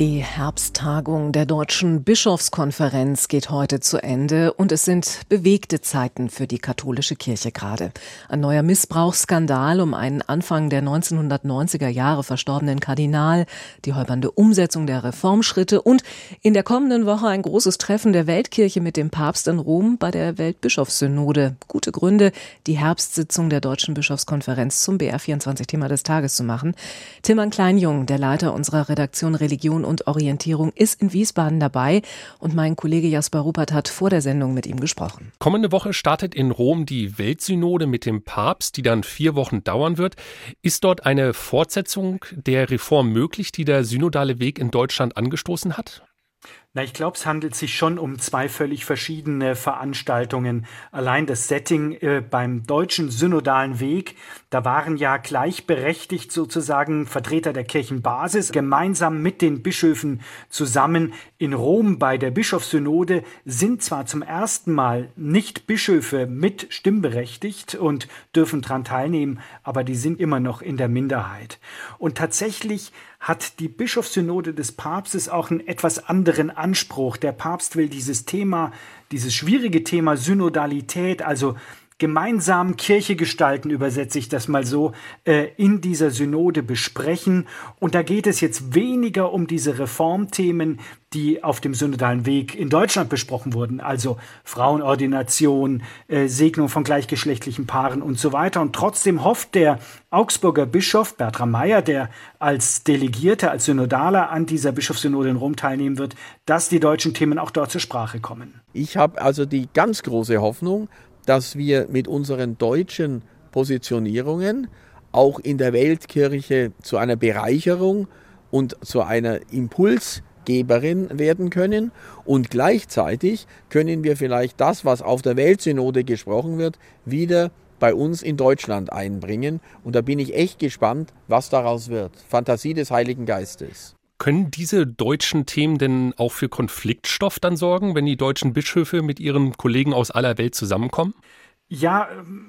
Die Herbsttagung der Deutschen Bischofskonferenz geht heute zu Ende und es sind bewegte Zeiten für die katholische Kirche gerade. Ein neuer Missbrauchsskandal um einen Anfang der 1990er Jahre verstorbenen Kardinal, die holpernde Umsetzung der Reformschritte und in der kommenden Woche ein großes Treffen der Weltkirche mit dem Papst in Rom bei der Weltbischofssynode. Gute Gründe, die Herbstsitzung der Deutschen Bischofskonferenz zum BR24-Thema des Tages zu machen. Tilman Kleinjung, der Leiter unserer Redaktion Religion und Orientierung ist in Wiesbaden dabei und mein Kollege Jasper Rupert hat vor der Sendung mit ihm gesprochen. Kommende Woche startet in Rom die Weltsynode mit dem Papst, die dann vier Wochen dauern wird. Ist dort eine Fortsetzung der Reform möglich, die der synodale Weg in Deutschland angestoßen hat? Na, ich glaube, es handelt sich schon um zwei völlig verschiedene Veranstaltungen. Allein das Setting äh, beim deutschen synodalen Weg, da waren ja gleichberechtigt sozusagen Vertreter der Kirchenbasis gemeinsam mit den Bischöfen zusammen in Rom bei der Bischofssynode sind zwar zum ersten Mal nicht Bischöfe mit stimmberechtigt und dürfen daran teilnehmen, aber die sind immer noch in der Minderheit. Und tatsächlich hat die Bischofssynode des Papstes auch einen etwas anderen Anspruch. Der Papst will dieses Thema, dieses schwierige Thema Synodalität, also gemeinsam Kirche gestalten, übersetze ich das mal so, äh, in dieser Synode besprechen. Und da geht es jetzt weniger um diese Reformthemen, die auf dem synodalen Weg in Deutschland besprochen wurden, also Frauenordination, äh, Segnung von gleichgeschlechtlichen Paaren und so weiter. Und trotzdem hofft der Augsburger Bischof Bertram Meyer, der als Delegierter, als Synodaler an dieser Bischofssynode in Rom teilnehmen wird, dass die deutschen Themen auch dort zur Sprache kommen. Ich habe also die ganz große Hoffnung, dass wir mit unseren deutschen Positionierungen auch in der Weltkirche zu einer Bereicherung und zu einer Impuls Geberin werden können und gleichzeitig können wir vielleicht das, was auf der Weltsynode gesprochen wird, wieder bei uns in Deutschland einbringen. Und da bin ich echt gespannt, was daraus wird. Fantasie des Heiligen Geistes. Können diese deutschen Themen denn auch für Konfliktstoff dann sorgen, wenn die deutschen Bischöfe mit ihren Kollegen aus aller Welt zusammenkommen? Ja,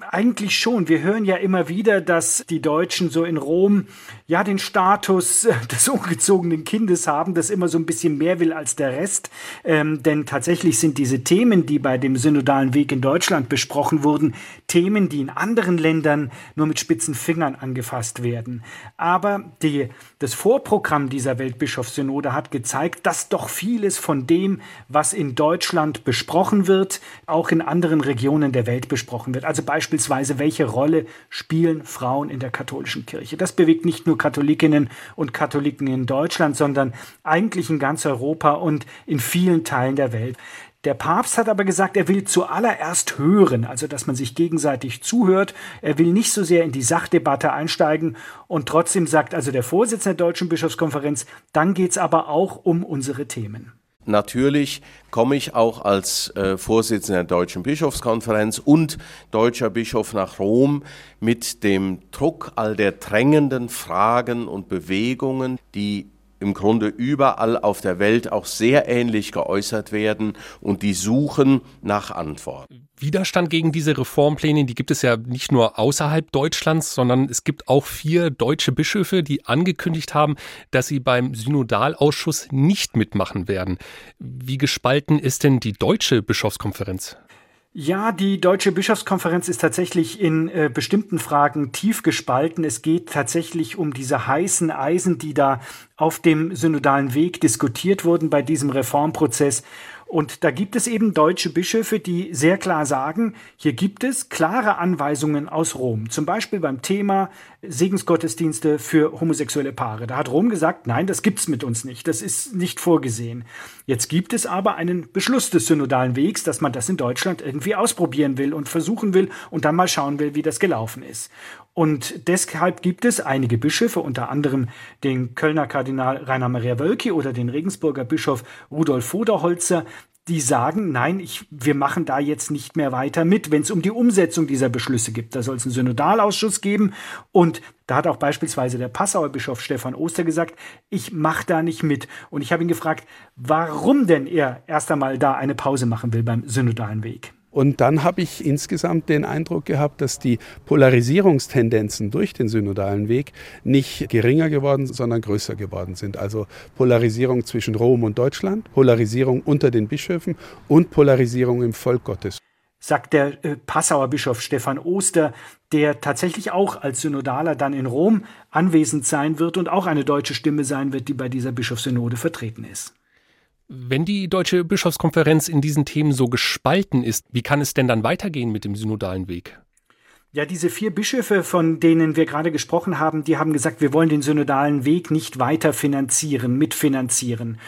eigentlich schon. Wir hören ja immer wieder, dass die Deutschen so in Rom ja den Status des ungezogenen Kindes haben, das immer so ein bisschen mehr will als der Rest. Ähm, denn tatsächlich sind diese Themen, die bei dem synodalen Weg in Deutschland besprochen wurden, Themen, die in anderen Ländern nur mit spitzen Fingern angefasst werden. Aber die, das Vorprogramm dieser Weltbischofssynode hat gezeigt, dass doch vieles von dem, was in Deutschland besprochen wird, auch in anderen Regionen der Welt besprochen gesprochen wird. Also beispielsweise, welche Rolle spielen Frauen in der katholischen Kirche? Das bewegt nicht nur Katholikinnen und Katholiken in Deutschland, sondern eigentlich in ganz Europa und in vielen Teilen der Welt. Der Papst hat aber gesagt, er will zuallererst hören, also dass man sich gegenseitig zuhört. Er will nicht so sehr in die Sachdebatte einsteigen und trotzdem sagt also der Vorsitzende der Deutschen Bischofskonferenz, dann geht es aber auch um unsere Themen. Natürlich komme ich auch als äh, Vorsitzender der Deutschen Bischofskonferenz und deutscher Bischof nach Rom mit dem Druck all der drängenden Fragen und Bewegungen, die im Grunde überall auf der Welt auch sehr ähnlich geäußert werden und die suchen nach Antworten. Widerstand gegen diese Reformpläne, die gibt es ja nicht nur außerhalb Deutschlands, sondern es gibt auch vier deutsche Bischöfe, die angekündigt haben, dass sie beim Synodalausschuss nicht mitmachen werden. Wie gespalten ist denn die deutsche Bischofskonferenz? Ja, die Deutsche Bischofskonferenz ist tatsächlich in äh, bestimmten Fragen tief gespalten. Es geht tatsächlich um diese heißen Eisen, die da auf dem synodalen Weg diskutiert wurden bei diesem Reformprozess. Und da gibt es eben deutsche Bischöfe, die sehr klar sagen, hier gibt es klare Anweisungen aus Rom. Zum Beispiel beim Thema Segensgottesdienste für homosexuelle Paare. Da hat Rom gesagt, nein, das gibt's mit uns nicht. Das ist nicht vorgesehen. Jetzt gibt es aber einen Beschluss des synodalen Wegs, dass man das in Deutschland irgendwie ausprobieren will und versuchen will und dann mal schauen will, wie das gelaufen ist. Und deshalb gibt es einige Bischöfe, unter anderem den Kölner Kardinal Rainer Maria Wölki oder den Regensburger Bischof Rudolf Voderholzer, die sagen, nein, ich, wir machen da jetzt nicht mehr weiter mit, wenn es um die Umsetzung dieser Beschlüsse geht. Da soll es einen Synodalausschuss geben und da hat auch beispielsweise der Passauer Bischof Stefan Oster gesagt, ich mache da nicht mit. Und ich habe ihn gefragt, warum denn er erst einmal da eine Pause machen will beim synodalen Weg. Und dann habe ich insgesamt den Eindruck gehabt, dass die Polarisierungstendenzen durch den synodalen Weg nicht geringer geworden, sondern größer geworden sind. Also Polarisierung zwischen Rom und Deutschland, Polarisierung unter den Bischöfen und Polarisierung im Volk Gottes sagt der äh, Passauer Bischof Stefan Oster, der tatsächlich auch als Synodaler dann in Rom anwesend sein wird und auch eine deutsche Stimme sein wird, die bei dieser Bischofssynode vertreten ist. Wenn die Deutsche Bischofskonferenz in diesen Themen so gespalten ist, wie kann es denn dann weitergehen mit dem synodalen Weg? Ja, diese vier Bischöfe, von denen wir gerade gesprochen haben, die haben gesagt, wir wollen den synodalen Weg nicht weiter finanzieren, mitfinanzieren.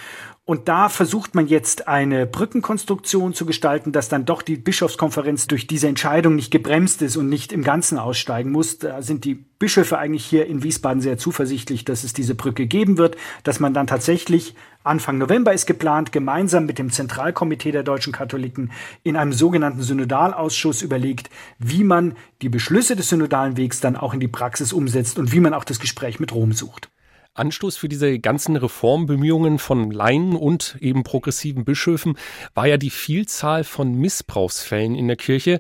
Und da versucht man jetzt eine Brückenkonstruktion zu gestalten, dass dann doch die Bischofskonferenz durch diese Entscheidung nicht gebremst ist und nicht im Ganzen aussteigen muss. Da sind die Bischöfe eigentlich hier in Wiesbaden sehr zuversichtlich, dass es diese Brücke geben wird, dass man dann tatsächlich Anfang November ist geplant, gemeinsam mit dem Zentralkomitee der deutschen Katholiken in einem sogenannten Synodalausschuss überlegt, wie man die Beschlüsse des synodalen Wegs dann auch in die Praxis umsetzt und wie man auch das Gespräch mit Rom sucht. Anstoß für diese ganzen Reformbemühungen von Laien und eben progressiven Bischöfen war ja die Vielzahl von Missbrauchsfällen in der Kirche.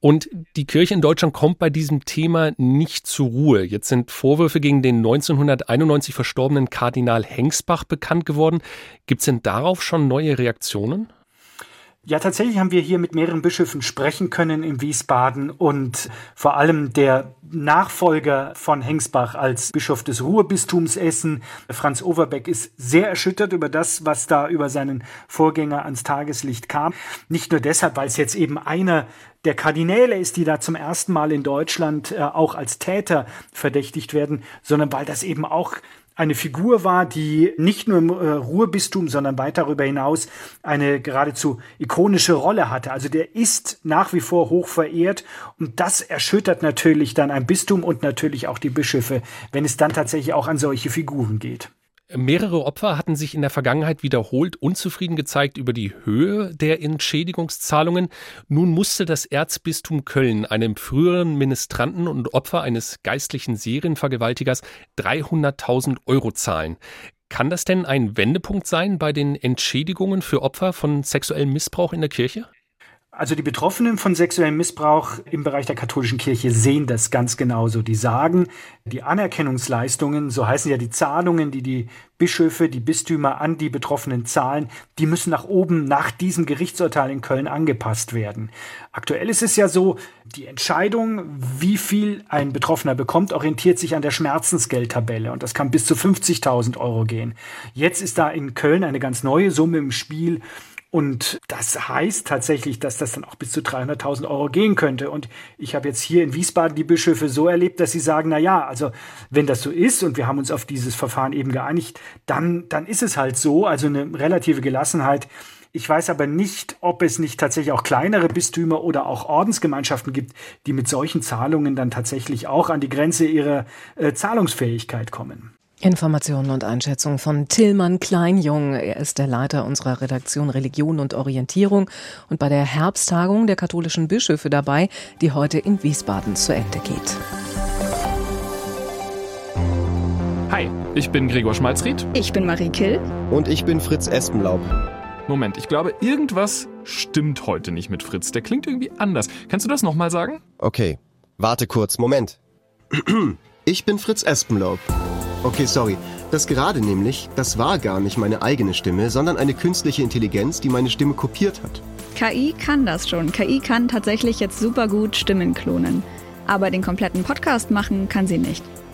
Und die Kirche in Deutschland kommt bei diesem Thema nicht zur Ruhe. Jetzt sind Vorwürfe gegen den 1991 verstorbenen Kardinal Hengsbach bekannt geworden. Gibt es denn darauf schon neue Reaktionen? Ja, tatsächlich haben wir hier mit mehreren Bischöfen sprechen können in Wiesbaden und vor allem der Nachfolger von Hengsbach als Bischof des Ruhrbistums Essen, Franz Overbeck, ist sehr erschüttert über das, was da über seinen Vorgänger ans Tageslicht kam. Nicht nur deshalb, weil es jetzt eben einer der Kardinäle ist, die da zum ersten Mal in Deutschland äh, auch als Täter verdächtigt werden, sondern weil das eben auch eine Figur war, die nicht nur im äh, Ruhrbistum, sondern weit darüber hinaus eine geradezu ikonische Rolle hatte. Also der ist nach wie vor hoch verehrt und das erschüttert natürlich dann ein Bistum und natürlich auch die Bischöfe, wenn es dann tatsächlich auch an solche Figuren geht. Mehrere Opfer hatten sich in der Vergangenheit wiederholt unzufrieden gezeigt über die Höhe der Entschädigungszahlungen. Nun musste das Erzbistum Köln einem früheren Ministranten und Opfer eines geistlichen Serienvergewaltigers 300.000 Euro zahlen. Kann das denn ein Wendepunkt sein bei den Entschädigungen für Opfer von sexuellem Missbrauch in der Kirche? Also die Betroffenen von sexuellem Missbrauch im Bereich der katholischen Kirche sehen das ganz genauso. Die sagen, die Anerkennungsleistungen, so heißen ja die Zahlungen, die die Bischöfe, die Bistümer an die Betroffenen zahlen, die müssen nach oben nach diesem Gerichtsurteil in Köln angepasst werden. Aktuell ist es ja so, die Entscheidung, wie viel ein Betroffener bekommt, orientiert sich an der Schmerzensgeldtabelle und das kann bis zu 50.000 Euro gehen. Jetzt ist da in Köln eine ganz neue Summe im Spiel und das heißt tatsächlich, dass das dann auch bis zu 300.000 Euro gehen könnte. Und ich habe jetzt hier in Wiesbaden die Bischöfe so erlebt, dass sie sagen, na ja, also wenn das so ist und wir haben uns auf dieses Verfahren eben geeinigt, dann, dann ist es halt so. Also eine relative Gelassenheit. Ich weiß aber nicht, ob es nicht tatsächlich auch kleinere Bistümer oder auch Ordensgemeinschaften gibt, die mit solchen Zahlungen dann tatsächlich auch an die Grenze ihrer äh, Zahlungsfähigkeit kommen. Informationen und Einschätzungen von Tillmann Kleinjung. Er ist der Leiter unserer Redaktion Religion und Orientierung und bei der Herbsttagung der katholischen Bischöfe dabei, die heute in Wiesbaden zu Ende geht. Hi, ich bin Gregor Schmalzried. Ich bin Marie Kill. Und ich bin Fritz Espenlaub. Moment, ich glaube, irgendwas stimmt heute nicht mit Fritz. Der klingt irgendwie anders. Kannst du das nochmal sagen? Okay, warte kurz, Moment. Ich bin Fritz Espenlaub. Okay, sorry. Das gerade nämlich, das war gar nicht meine eigene Stimme, sondern eine künstliche Intelligenz, die meine Stimme kopiert hat. KI kann das schon. KI kann tatsächlich jetzt super gut Stimmen klonen. Aber den kompletten Podcast machen kann sie nicht.